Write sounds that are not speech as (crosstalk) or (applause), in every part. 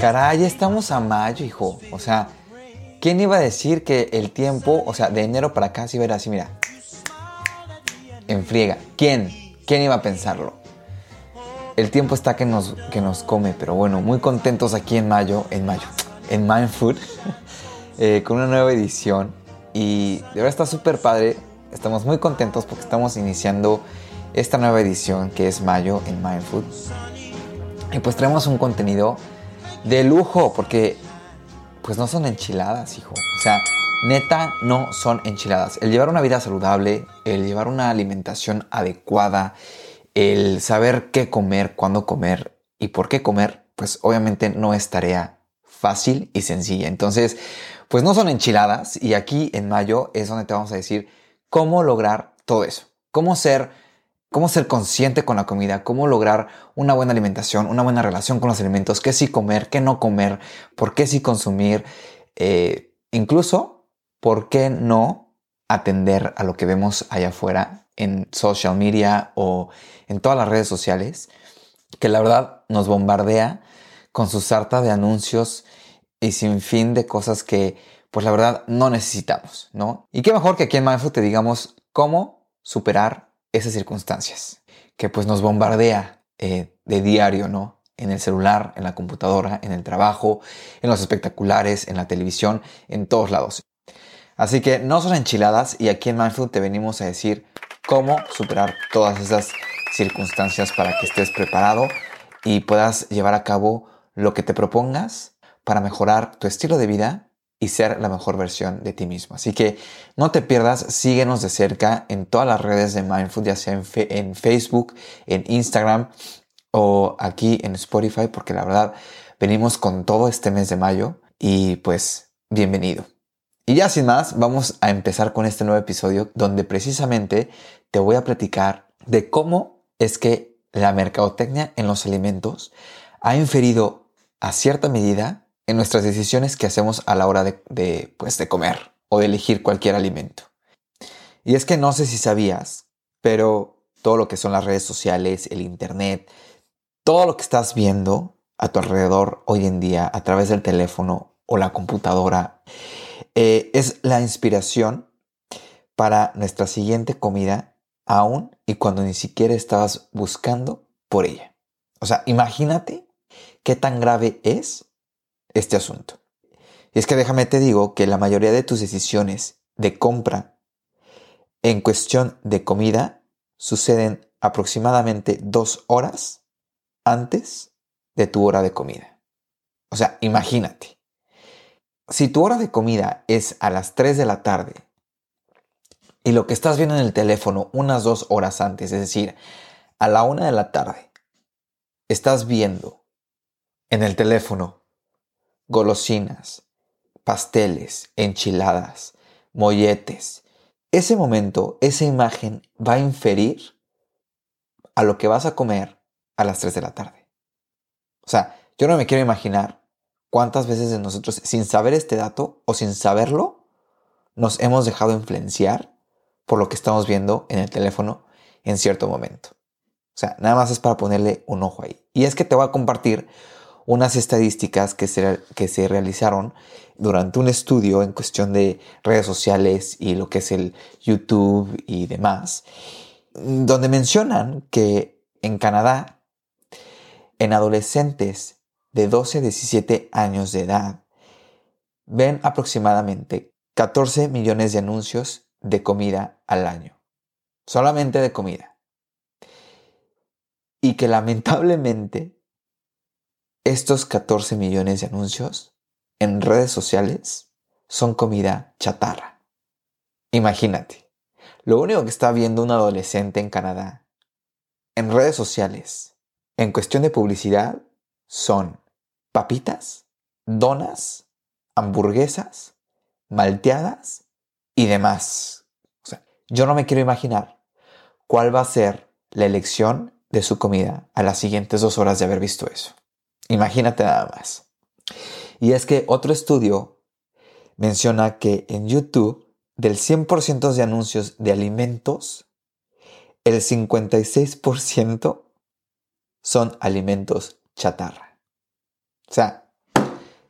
Caray, ya estamos a mayo, hijo. O sea, ¿quién iba a decir que el tiempo, o sea, de enero para acá se iba a ir así, mira? En friega. ¿Quién? ¿Quién iba a pensarlo? El tiempo está que nos, que nos come, pero bueno, muy contentos aquí en mayo, en mayo, en Mindfood, (laughs) eh, con una nueva edición. Y de verdad está súper padre. Estamos muy contentos porque estamos iniciando esta nueva edición que es mayo en Mindfood. Y pues traemos un contenido de lujo, porque pues no son enchiladas, hijo. O sea, neta no son enchiladas. El llevar una vida saludable, el llevar una alimentación adecuada, el saber qué comer, cuándo comer y por qué comer, pues obviamente no es tarea fácil y sencilla. Entonces, pues no son enchiladas y aquí en mayo es donde te vamos a decir cómo lograr todo eso. Cómo ser cómo ser consciente con la comida, cómo lograr una buena alimentación, una buena relación con los alimentos, qué sí comer, qué no comer, por qué sí consumir, eh, incluso por qué no atender a lo que vemos allá afuera en social media o en todas las redes sociales, que la verdad nos bombardea con su sarta de anuncios y sin fin de cosas que pues la verdad no necesitamos, ¿no? Y qué mejor que aquí en Mindful te digamos cómo superar esas circunstancias que pues nos bombardea eh, de diario, ¿no? En el celular, en la computadora, en el trabajo, en los espectaculares, en la televisión, en todos lados. Así que no son enchiladas y aquí en Mindful te venimos a decir cómo superar todas esas circunstancias para que estés preparado y puedas llevar a cabo lo que te propongas para mejorar tu estilo de vida y ser la mejor versión de ti mismo. Así que no te pierdas, síguenos de cerca en todas las redes de Mindful, ya sea en, Facebook, en Instagram o aquí en Spotify, porque la verdad venimos con todo este mes de mayo y pues bienvenido. Y ya sin más, vamos a empezar con este nuevo episodio donde precisamente te voy a platicar de cómo es que la mercadotecnia en los alimentos ha inferido a cierta medida en nuestras decisiones que hacemos a la hora de, pues, de comer o de elegir cualquier alimento. Y es que no sé si sabías, pero todo lo que son las redes sociales, el Internet, todo lo que estás viendo a tu alrededor hoy en día a través del teléfono o la computadora, eh, es la inspiración para nuestra siguiente comida aún y cuando ni siquiera estabas buscando por ella. O sea, imagínate qué tan grave es este asunto. Y es que déjame te digo que la mayoría de tus decisiones de compra en cuestión de comida suceden aproximadamente dos horas antes de tu hora de comida. O sea, imagínate. Si tu hora de comida es a las 3 de la tarde y lo que estás viendo en el teléfono unas dos horas antes, es decir, a la una de la tarde, estás viendo en el teléfono golosinas, pasteles, enchiladas, molletes. Ese momento, esa imagen va a inferir a lo que vas a comer a las 3 de la tarde. O sea, yo no me quiero imaginar cuántas veces de nosotros, sin saber este dato o sin saberlo, nos hemos dejado influenciar por lo que estamos viendo en el teléfono en cierto momento. O sea, nada más es para ponerle un ojo ahí. Y es que te voy a compartir unas estadísticas que se, que se realizaron durante un estudio en cuestión de redes sociales y lo que es el YouTube y demás, donde mencionan que en Canadá, en adolescentes de 12 a 17 años de edad, ven aproximadamente 14 millones de anuncios de comida al año. Solamente de comida. Y que lamentablemente estos 14 millones de anuncios en redes sociales son comida chatarra. Imagínate, lo único que está viendo un adolescente en Canadá en redes sociales en cuestión de publicidad son papitas, donas, hamburguesas, malteadas y demás. Yo no me quiero imaginar cuál va a ser la elección de su comida a las siguientes dos horas de haber visto eso. Imagínate nada más. Y es que otro estudio menciona que en YouTube, del 100% de anuncios de alimentos, el 56% son alimentos chatarra. O sea,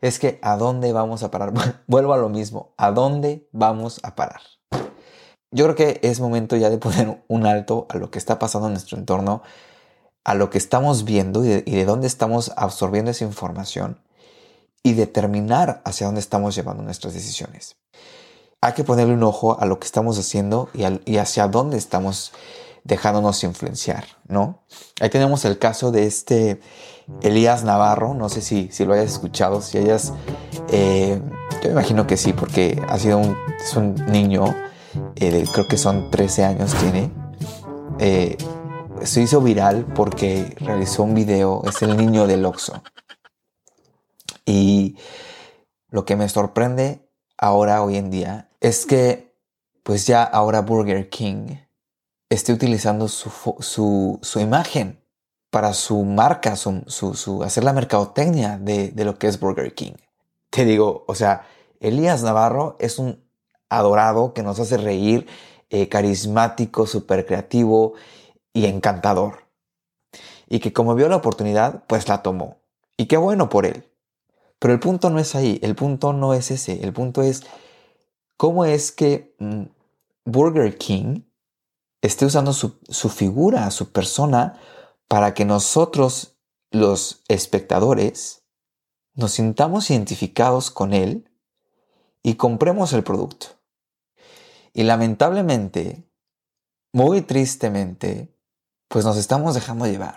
es que ¿a dónde vamos a parar? (laughs) Vuelvo a lo mismo, ¿a dónde vamos a parar? Yo creo que es momento ya de poner un alto a lo que está pasando en nuestro entorno, a lo que estamos viendo y de, dónde estamos absorbiendo esa información y determinar hacia dónde estamos llevando nuestras decisiones. Hay que ponerle un ojo a lo que estamos haciendo y, hacia dónde estamos dejándonos influenciar, ¿no? Ahí tenemos el caso de este Elías Navarro, no sé si, si lo hayas escuchado, si hayas, eh, yo me imagino que sí, porque ha sido un, es un niño, eh, creo que son 13 años tiene, eh, se hizo viral porque realizó un video, es el niño del Oxxo. Y lo que me sorprende ahora, hoy en día, es que pues ya ahora Burger King esté utilizando su, imagen para su marca, su, hacer la mercadotecnia de, lo que es Burger King. Te digo, o sea, Elías Navarro es un adorado que nos hace reír, eh, carismático, súper creativo y encantador. Y que como vio la oportunidad, pues la tomó. Y qué bueno por él. Pero el punto no es ahí, el punto no es ese, el punto es cómo es que mm, Burger King esté usando su, figura, su persona, para que nosotros, los espectadores, nos sintamos identificados con él y compremos el producto. Y lamentablemente, muy tristemente, pues nos estamos dejando llevar.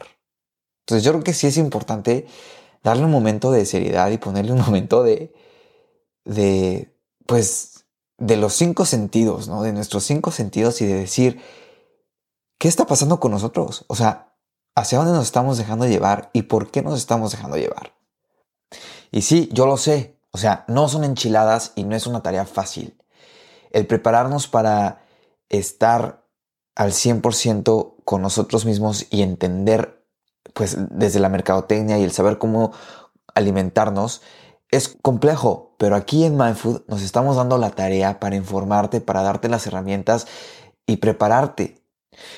Entonces yo creo que sí es importante darle un momento de seriedad y ponerle un (laughs) momento de, de, pues, de los cinco sentidos, ¿no? De nuestros cinco sentidos y de decir, ¿qué está pasando con nosotros? O sea, ¿hacia dónde nos estamos dejando llevar y por qué nos estamos dejando llevar? Y sí, yo lo sé, o sea, no son enchiladas y no es una tarea fácil. El prepararnos para estar al 100% con nosotros mismos y entender, pues, desde la mercadotecnia y el saber cómo alimentarnos, es complejo, pero aquí en MindFood nos estamos dando la tarea para informarte, para darte las herramientas y prepararte.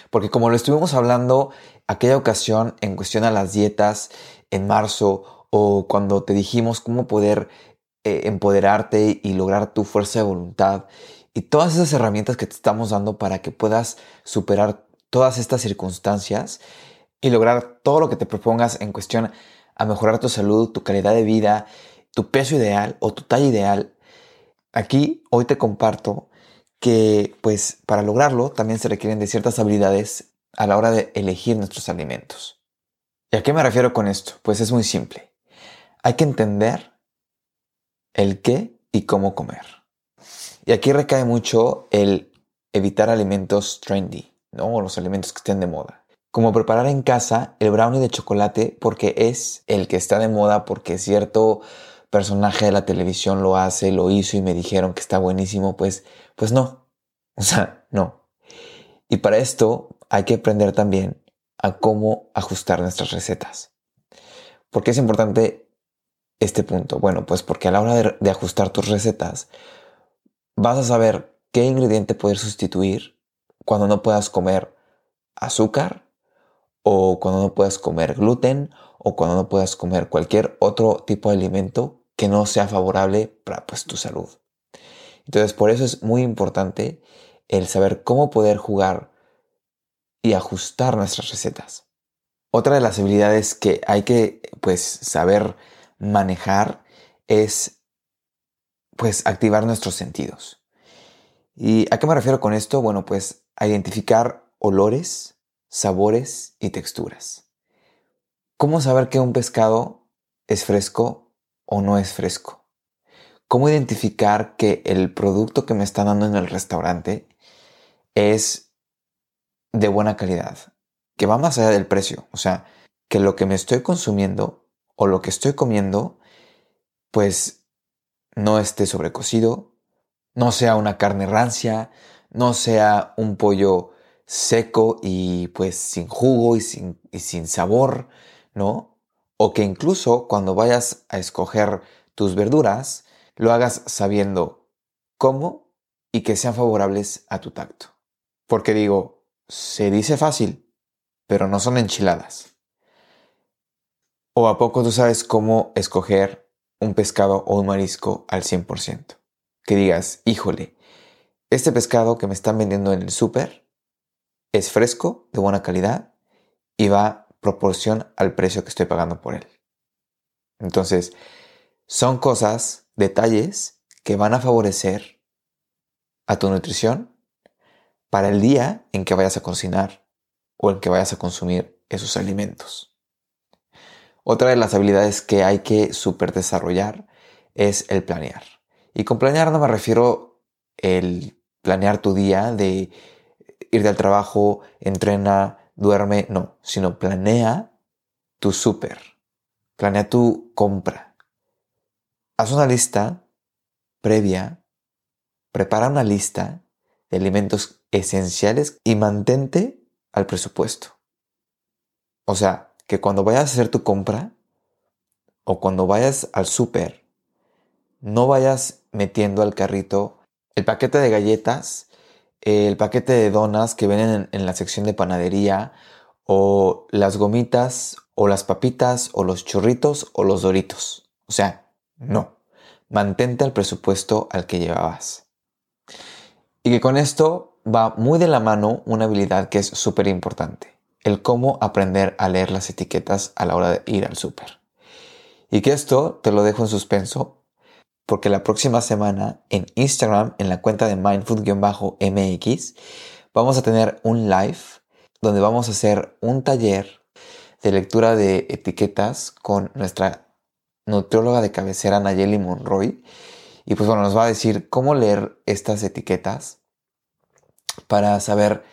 Porque como lo estuvimos hablando aquella ocasión en cuestión a las dietas en marzo o cuando te dijimos cómo poder eh, empoderarte y lograr tu fuerza de voluntad y todas esas herramientas que te estamos dando para que puedas superar todas estas circunstancias y lograr todo lo que te propongas en cuestión a mejorar tu salud, tu calidad de vida, tu peso ideal o tu talla ideal. Aquí hoy te comparto que pues para lograrlo también se requieren de ciertas habilidades a la hora de elegir nuestros alimentos. ¿Y a qué me refiero con esto? Pues es muy simple. Hay que entender el qué y cómo comer. Y aquí recae mucho el evitar alimentos trendy, ¿no? O los alimentos que estén de moda. Como preparar en casa el brownie de chocolate porque es el que está de moda porque cierto personaje de la televisión lo hace, lo hizo y me dijeron que está buenísimo, pues pues no. O sea, no. Y para esto hay que aprender también a cómo ajustar nuestras recetas. ¿Por qué es importante este punto? Bueno, pues porque a la hora de, ajustar tus recetas vas a saber qué ingrediente poder sustituir cuando no puedas comer azúcar o cuando no puedas comer gluten o cuando no puedas comer cualquier otro tipo de alimento que no sea favorable para pues, tu salud. Entonces, por eso es muy importante el saber cómo poder jugar y ajustar nuestras recetas. Otra de las habilidades que hay que pues saber manejar es pues activar nuestros sentidos. ¿Y a qué me refiero con esto? Bueno, pues a identificar olores, sabores y texturas. ¿Cómo saber que un pescado es fresco o no es fresco. ¿Cómo identificar que el producto que me está dando en el restaurante es de buena calidad? Que va más allá del precio. O sea, que lo que me estoy consumiendo o lo que estoy comiendo, pues no esté sobrecocido, no sea una carne rancia, no sea un pollo seco y pues sin jugo y sin, y sin sabor, ¿no? O que incluso cuando vayas a escoger tus verduras, lo hagas sabiendo cómo y que sean favorables a tu tacto. Porque digo, se dice fácil, pero no son enchiladas. ¿O a poco tú sabes cómo escoger un pescado o un marisco al 100%? Que digas, híjole, este pescado que me están vendiendo en el súper es fresco, de buena calidad y va proporción al precio que estoy pagando por él. Entonces, son cosas, detalles que van a favorecer a tu nutrición para el día en que vayas a cocinar o en que vayas a consumir esos alimentos. Otra de las habilidades que hay que super desarrollar es el planear. Y con planear no me refiero el planear tu día de ir al trabajo, entrena, duerme, no, sino planea tu súper, planea tu compra. Haz una lista previa, prepara una lista de alimentos esenciales y mantente al presupuesto. O sea, que cuando vayas a hacer tu compra o cuando vayas al súper, no vayas metiendo al carrito el paquete de galletas el paquete de donas que vienen en, la sección de panadería o las gomitas o las papitas o los churritos o los doritos. O sea, no. Mantente al presupuesto al que llevabas. Y que con esto va muy de la mano una habilidad que es súper importante. El cómo aprender a leer las etiquetas a la hora de ir al súper. Y que esto te lo dejo en suspenso porque la próxima semana en Instagram, en la cuenta de mindfood-mx, vamos a tener un live donde vamos a hacer un taller de lectura de etiquetas con nuestra nutrióloga de cabecera Nayeli Monroy. Y pues bueno, nos va a decir cómo leer estas etiquetas para saber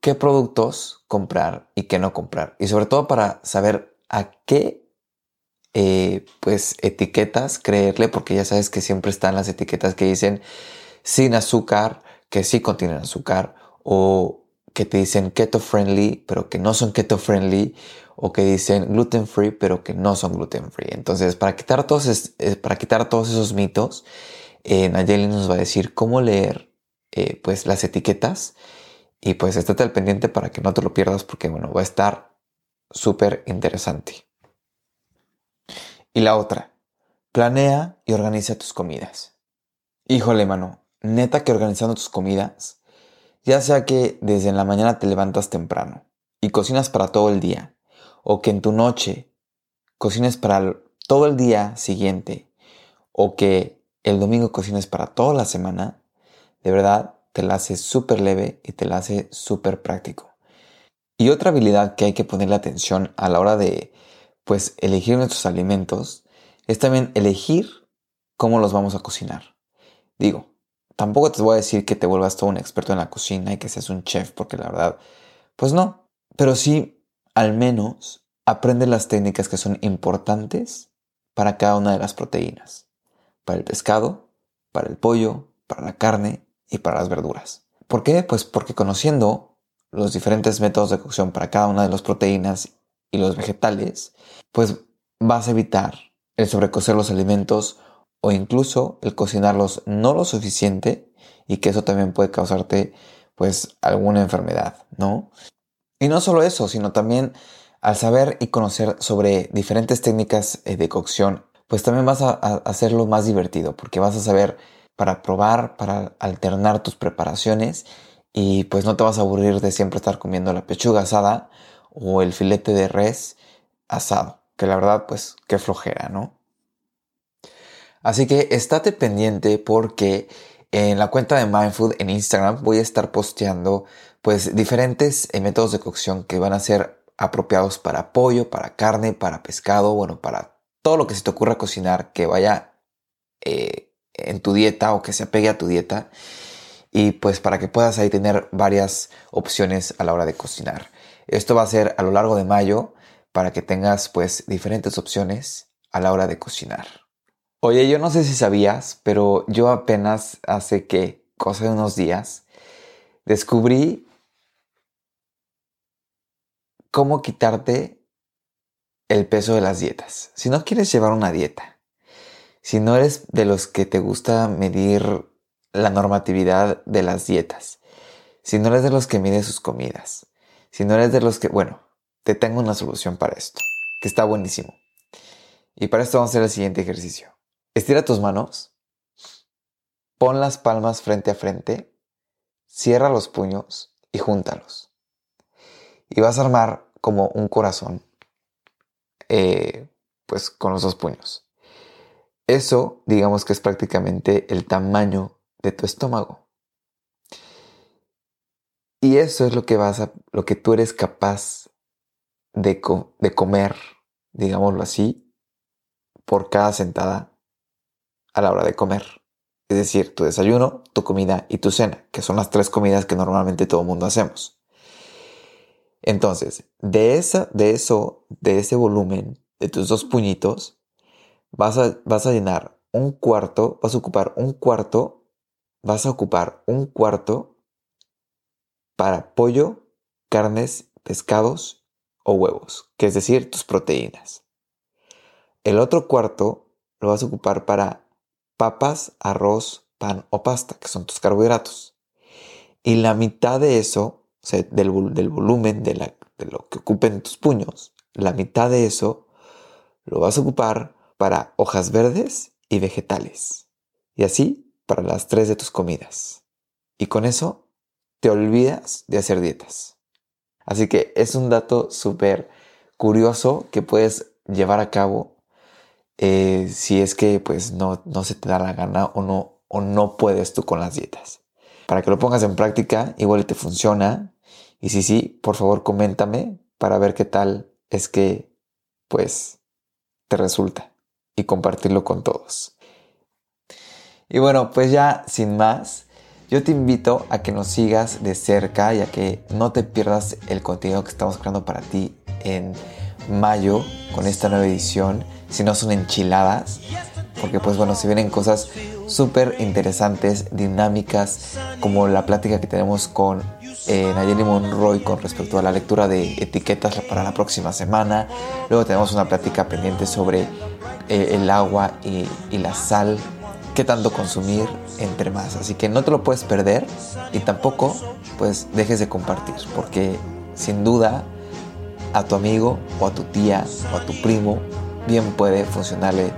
qué productos comprar y qué no comprar. Y sobre todo para saber a qué eh, pues etiquetas creerle, porque ya sabes que siempre están las etiquetas que dicen sin azúcar, que sí contienen azúcar, o que te dicen keto friendly, pero que no son keto friendly, o que dicen gluten free, pero que no son gluten free. Entonces, para quitar todos, para quitar todos esos mitos, eh, Nayeli nos va a decir cómo leer eh, pues las etiquetas y pues estate al pendiente para que no te lo pierdas porque bueno, va a estar súper interesante. Y la otra, planea y organiza tus comidas. Híjole, mano, neta que organizando tus comidas, ya sea que desde la mañana te levantas temprano y cocinas para todo el día, o que en tu noche cocines para todo el día siguiente, o que el domingo cocines para toda la semana, de verdad te la hace súper leve y te la hace súper práctico. Y otra habilidad que hay que ponerle atención a la hora de pues elegir nuestros alimentos es también elegir cómo los vamos a cocinar. Digo, tampoco te voy a decir que te vuelvas todo un experto en la cocina y que seas un chef, porque la verdad, pues no. Pero sí, al menos, aprende las técnicas que son importantes para cada una de las proteínas. Para el pescado, para el pollo, para la carne y para las verduras. ¿Por qué? Pues porque conociendo los diferentes métodos de cocción para cada una de las proteínas y los vegetales, pues vas a evitar el sobrecocer los alimentos o incluso el cocinarlos no lo suficiente y que eso también puede causarte pues alguna enfermedad, ¿no? Y no solo eso, sino también al saber y conocer sobre diferentes técnicas eh, de cocción, pues también vas a, hacerlo más divertido porque vas a saber para probar, para alternar tus preparaciones y pues no te vas a aburrir de siempre estar comiendo la pechuga asada o el filete de res asado, que la verdad pues qué flojera, ¿no? Así que estate pendiente porque en la cuenta de Mindfood en Instagram voy a estar posteando pues diferentes eh, métodos de cocción que van a ser apropiados para pollo, para carne, para pescado, bueno, para todo lo que se te ocurra cocinar que vaya eh, en tu dieta o que se apegue a tu dieta. Y pues para que puedas ahí tener varias opciones a la hora de cocinar. Esto va a ser a lo largo de mayo para que tengas pues diferentes opciones a la hora de cocinar. Oye, yo no sé si sabías, pero yo apenas hace que, cosa de unos días, descubrí cómo quitarte el peso de las dietas. Si no quieres llevar una dieta, si no eres de los que te gusta medir la normatividad de las dietas, si no eres de los que mide sus comidas, si no eres de los que, bueno, te tengo una solución para esto, que está buenísimo. Y para esto vamos a hacer el siguiente ejercicio. Estira tus manos, pon las palmas frente a frente, cierra los puños y júntalos. Y vas a armar como un corazón, eh, pues con los dos puños. Eso, digamos que es prácticamente el tamaño de tu estómago. Y eso es lo que vas a, lo que tú eres capaz de, de comer, digámoslo así, por cada sentada a la hora de comer. Es decir, tu desayuno, tu comida y tu cena, que son las tres comidas que normalmente todo el mundo hacemos. Entonces, de, esa, de eso, de ese volumen, de tus dos puñitos, vas a, vas a llenar un cuarto, vas a ocupar un cuarto, vas a ocupar un cuarto para pollo, carnes, pescados o huevos, que es decir, tus proteínas. El otro cuarto lo vas a ocupar para papas, arroz, pan o pasta, que son tus carbohidratos. Y la mitad de eso, o sea, del, volumen de, de lo que ocupen tus puños, la mitad de eso lo vas a ocupar para hojas verdes y vegetales. Y así para las tres de tus comidas. Y con eso te olvidas de hacer dietas. Así que es un dato súper curioso que puedes llevar a cabo eh, si es que pues no, no se te da la gana o no, o no puedes tú con las dietas. Para que lo pongas en práctica, igual te funciona. Y si sí, por favor coméntame para ver qué tal es que pues te resulta y compartirlo con todos. Y bueno, pues ya sin más, yo te invito a que nos sigas de cerca y a que no te pierdas el contenido que estamos creando para ti en mayo con esta nueva edición, si no son enchiladas, porque pues bueno, se vienen cosas súper interesantes, dinámicas, como la plática que tenemos con eh, Nayeli Monroy con respecto a la lectura de etiquetas para la próxima semana. Luego tenemos una plática pendiente sobre eh, el agua y, y la sal, qué tanto consumir, entre más. Así que no te lo puedes perder y tampoco pues dejes de compartir, porque sin duda a tu amigo o a tu tía o a tu primo bien puede funcionarle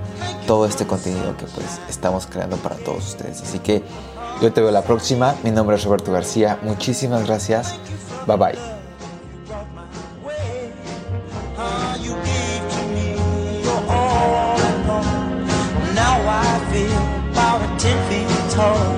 todo este contenido que pues estamos creando para todos ustedes. Así que yo te veo la próxima. Mi nombre es Roberto García. Muchísimas gracias. Bye bye. home.